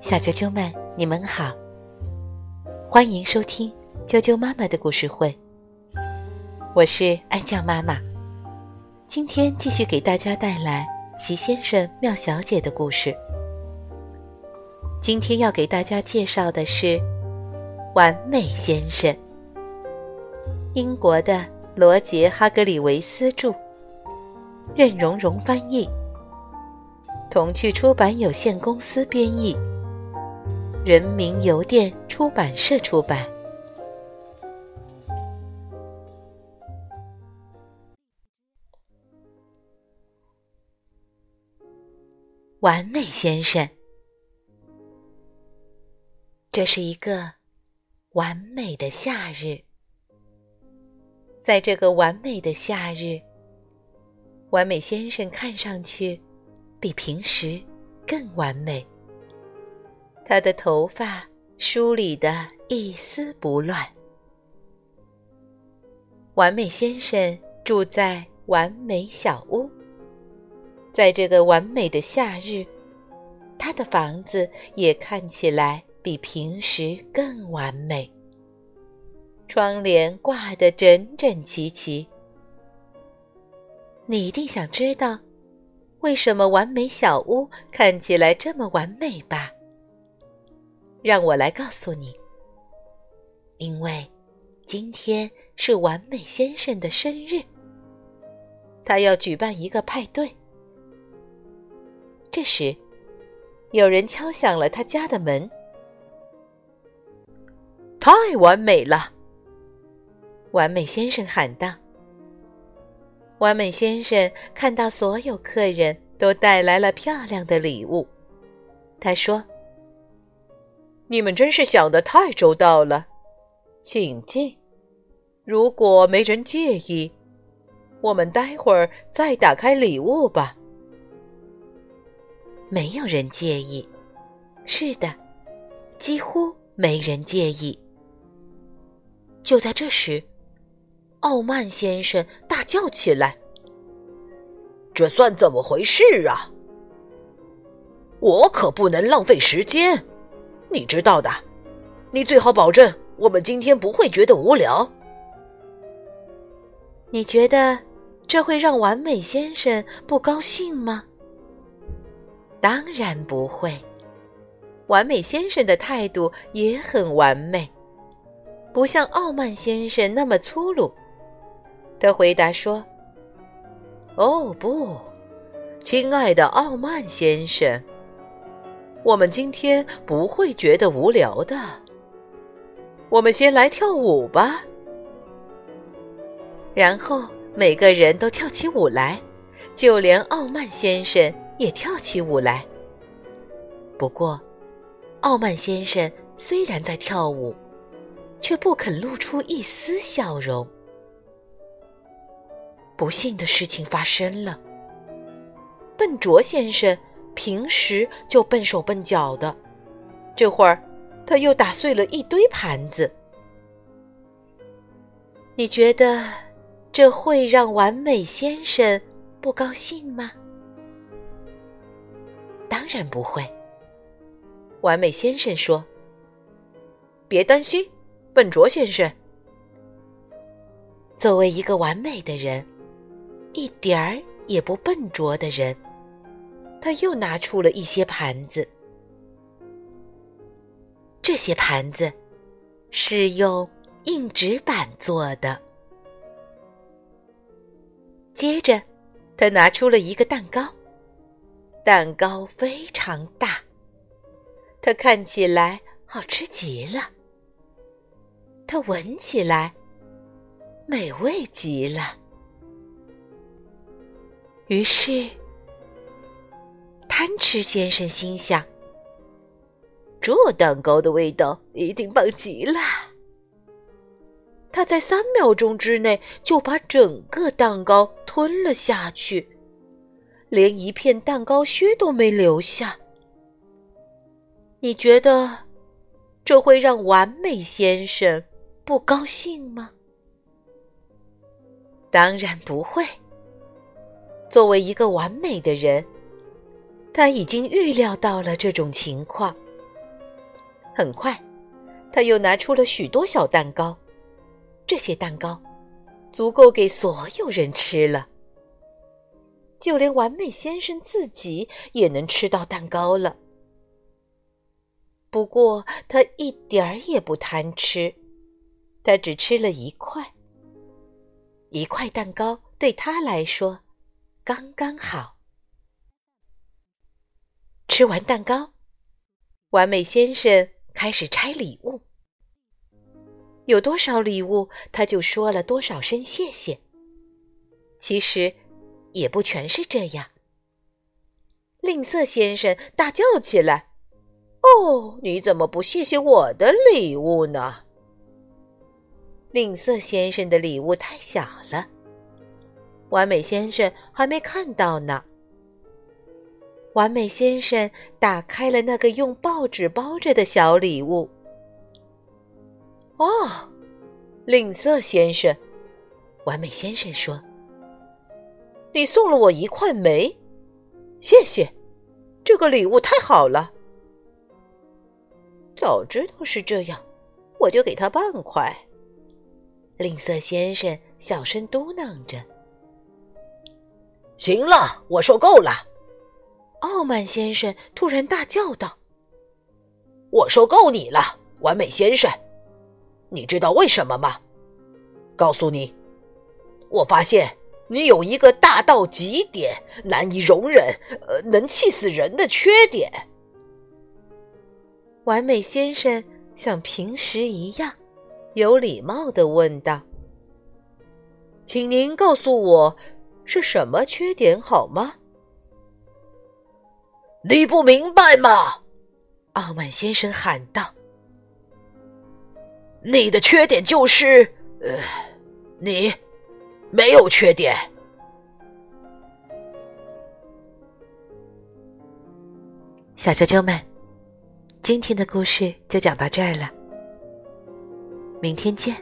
小啾啾们，你们好，欢迎收听啾啾妈妈的故事会。我是安酱妈妈，今天继续给大家带来齐先生、妙小姐的故事。今天要给大家介绍的是《完美先生》，英国的罗杰·哈格里维斯著，任蓉蓉翻译，童趣出版有限公司编译，人民邮电出版社出版。完美先生。这是一个完美的夏日，在这个完美的夏日，完美先生看上去比平时更完美。他的头发梳理的一丝不乱。完美先生住在完美小屋，在这个完美的夏日，他的房子也看起来。比平时更完美，窗帘挂得整整齐齐。你一定想知道，为什么完美小屋看起来这么完美吧？让我来告诉你。因为今天是完美先生的生日，他要举办一个派对。这时，有人敲响了他家的门。太完美了！完美先生喊道。完美先生看到所有客人都带来了漂亮的礼物，他说：“你们真是想的太周到了，请进。如果没人介意，我们待会儿再打开礼物吧。”没有人介意。是的，几乎没人介意。就在这时，傲慢先生大叫起来：“这算怎么回事啊？我可不能浪费时间，你知道的。你最好保证我们今天不会觉得无聊。你觉得这会让完美先生不高兴吗？当然不会。完美先生的态度也很完美。”不像傲慢先生那么粗鲁，他回答说：“哦不，亲爱的傲慢先生，我们今天不会觉得无聊的。我们先来跳舞吧。”然后每个人都跳起舞来，就连傲慢先生也跳起舞来。不过，傲慢先生虽然在跳舞。却不肯露出一丝笑容。不幸的事情发生了。笨拙先生平时就笨手笨脚的，这会儿他又打碎了一堆盘子。你觉得这会让完美先生不高兴吗？当然不会。完美先生说：“别担心。”笨拙先生，作为一个完美的人，一点儿也不笨拙的人，他又拿出了一些盘子。这些盘子是用硬纸板做的。接着，他拿出了一个蛋糕，蛋糕非常大，它看起来好吃极了。它闻起来美味极了，于是贪吃先生心想：“这蛋糕的味道一定棒极了。”他在三秒钟之内就把整个蛋糕吞了下去，连一片蛋糕屑都没留下。你觉得这会让完美先生？不高兴吗？当然不会。作为一个完美的人，他已经预料到了这种情况。很快，他又拿出了许多小蛋糕，这些蛋糕足够给所有人吃了。就连完美先生自己也能吃到蛋糕了。不过他一点儿也不贪吃，他只吃了一块。一块蛋糕对他来说刚刚好。吃完蛋糕，完美先生开始拆礼物。有多少礼物，他就说了多少声谢谢。其实，也不全是这样。吝啬先生大叫起来。哦，你怎么不谢谢我的礼物呢？吝啬先生的礼物太小了，完美先生还没看到呢。完美先生打开了那个用报纸包着的小礼物。哦，吝啬先生，完美先生说：“你送了我一块煤，谢谢，这个礼物太好了。”早知道是这样，我就给他半块。吝啬先生小声嘟囔着：“行了，我受够了。”傲慢先生突然大叫道：“我受够你了，完美先生！你知道为什么吗？告诉你，我发现你有一个大到极点、难以容忍、呃，能气死人的缺点。”完美先生像平时一样，有礼貌的问道：“请您告诉我，是什么缺点好吗？”你不明白吗？傲慢先生喊道：“你的缺点就是，呃，你没有缺点。”小啾啾们。今天的故事就讲到这儿了，明天见。